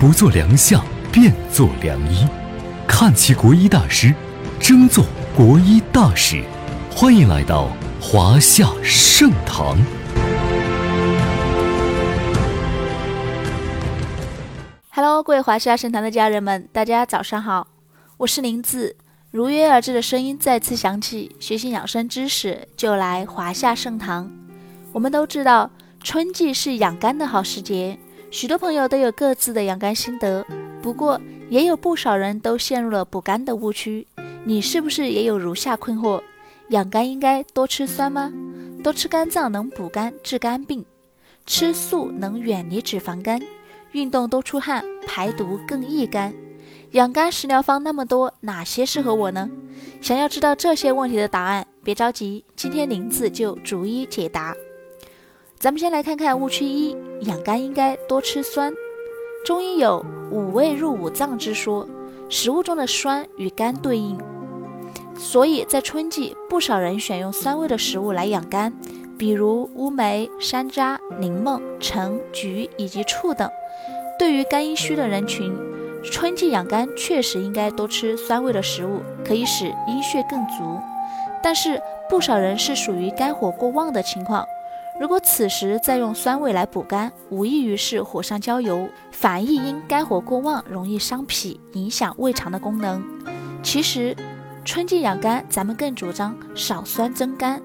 不做良相，便做良医。看齐国医大师，争做国医大使。欢迎来到华夏盛堂。Hello，各位华夏盛堂的家人们，大家早上好，我是林子。如约而至的声音再次响起，学习养生知识就来华夏盛堂。我们都知道，春季是养肝的好时节，许多朋友都有各自的养肝心得。不过，也有不少人都陷入了补肝的误区。你是不是也有如下困惑？养肝应该多吃酸吗？多吃肝脏能补肝治肝病？吃素能远离脂肪肝？运动多出汗，排毒更益肝。养肝食疗方那么多，哪些适合我呢？想要知道这些问题的答案，别着急，今天林子就逐一解答。咱们先来看看误区一：养肝应该多吃酸。中医有五味入五脏之说，食物中的酸与肝对应，所以在春季，不少人选用酸味的食物来养肝，比如乌梅、山楂、柠檬、橙、橘以及醋等。对于肝阴虚的人群，春季养肝确实应该多吃酸味的食物，可以使阴血更足。但是不少人是属于肝火过旺的情况，如果此时再用酸味来补肝，无异于是火上浇油，反易因肝火过旺容易伤脾，影响胃肠的功能。其实春季养肝，咱们更主张少酸增肝。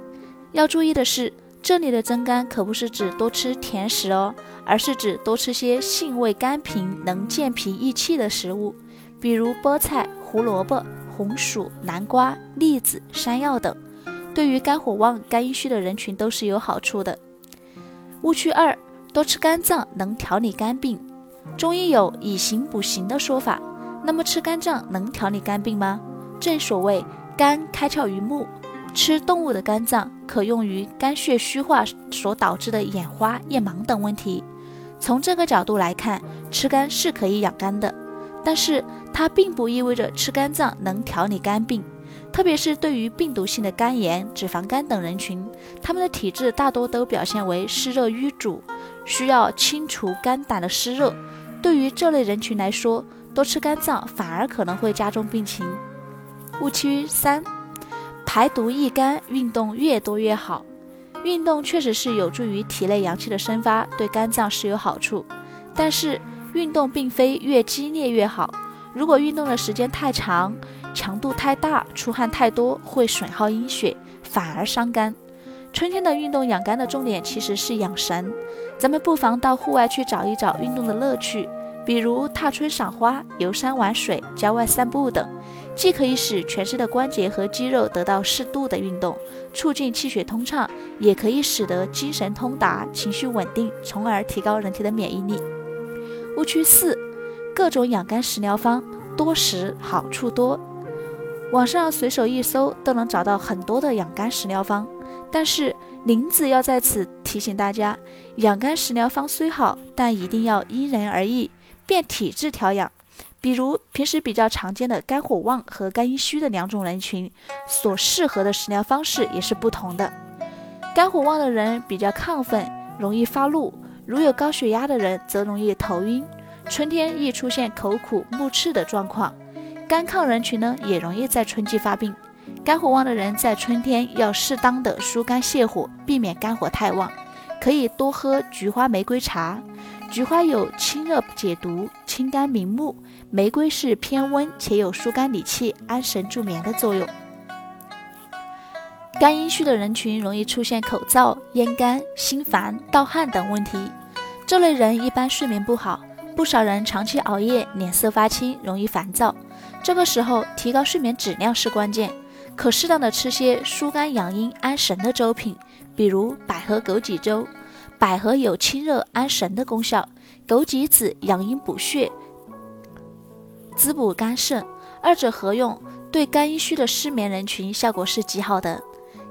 要注意的是。这里的增肝可不是指多吃甜食哦，而是指多吃些性味甘平、能健脾益气的食物，比如菠菜、胡萝卜、红薯、南瓜、栗子、山药等，对于肝火旺、肝阴虚的人群都是有好处的。误区二：多吃肝脏能调理肝病。中医有以形补形的说法，那么吃肝脏能调理肝病吗？正所谓肝开窍于目。吃动物的肝脏可用于肝血虚化所导致的眼花、眼盲等问题。从这个角度来看，吃肝是可以养肝的，但是它并不意味着吃肝脏能调理肝病。特别是对于病毒性的肝炎、脂肪肝等人群，他们的体质大多都表现为湿热瘀阻，需要清除肝胆的湿热。对于这类人群来说，多吃肝脏反而可能会加重病情。误区三。排毒益肝，运动越多越好。运动确实是有助于体内阳气的生发，对肝脏是有好处。但是运动并非越激烈越好。如果运动的时间太长，强度太大，出汗太多，会损耗阴血，反而伤肝。春天的运动养肝的重点其实是养神。咱们不妨到户外去找一找运动的乐趣，比如踏春赏花、游山玩水、郊外散步等。既可以使全身的关节和肌肉得到适度的运动，促进气血通畅，也可以使得精神通达、情绪稳定，从而提高人体的免疫力。误区四：各种养肝食疗方多食好处多，网上随手一搜都能找到很多的养肝食疗方。但是林子要在此提醒大家，养肝食疗方虽好，但一定要因人而异，变体质调养。比如平时比较常见的肝火旺和肝阴虚的两种人群，所适合的食疗方式也是不同的。肝火旺的人比较亢奋，容易发怒；如有高血压的人，则容易头晕。春天易出现口苦、目赤的状况。肝亢人群呢，也容易在春季发病。肝火旺的人在春天要适当的疏肝泻火，避免肝火太旺，可以多喝菊花玫瑰茶。菊花有清热解毒、清肝明目，玫瑰是偏温且有疏肝理气、安神助眠的作用。肝阴虚的人群容易出现口燥、咽干、心烦、盗汗等问题，这类人一般睡眠不好，不少人长期熬夜，脸色发青，容易烦躁。这个时候提高睡眠质量是关键，可适当的吃些疏肝养阴、安神的粥品，比如百合枸杞粥。百合有清热安神的功效，枸杞子养阴补血、滋补肝肾，二者合用，对肝阴虚的失眠人群效果是极好的。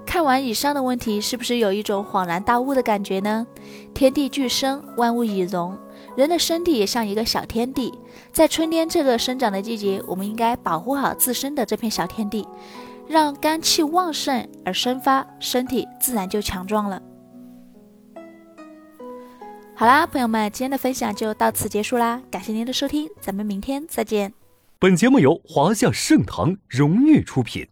看完以上的问题，是不是有一种恍然大悟的感觉呢？天地俱生，万物以荣，人的身体也像一个小天地。在春天这个生长的季节，我们应该保护好自身的这片小天地，让肝气旺盛而生发，身体自然就强壮了。好啦，朋友们，今天的分享就到此结束啦，感谢您的收听，咱们明天再见。本节目由华夏盛唐荣誉出品。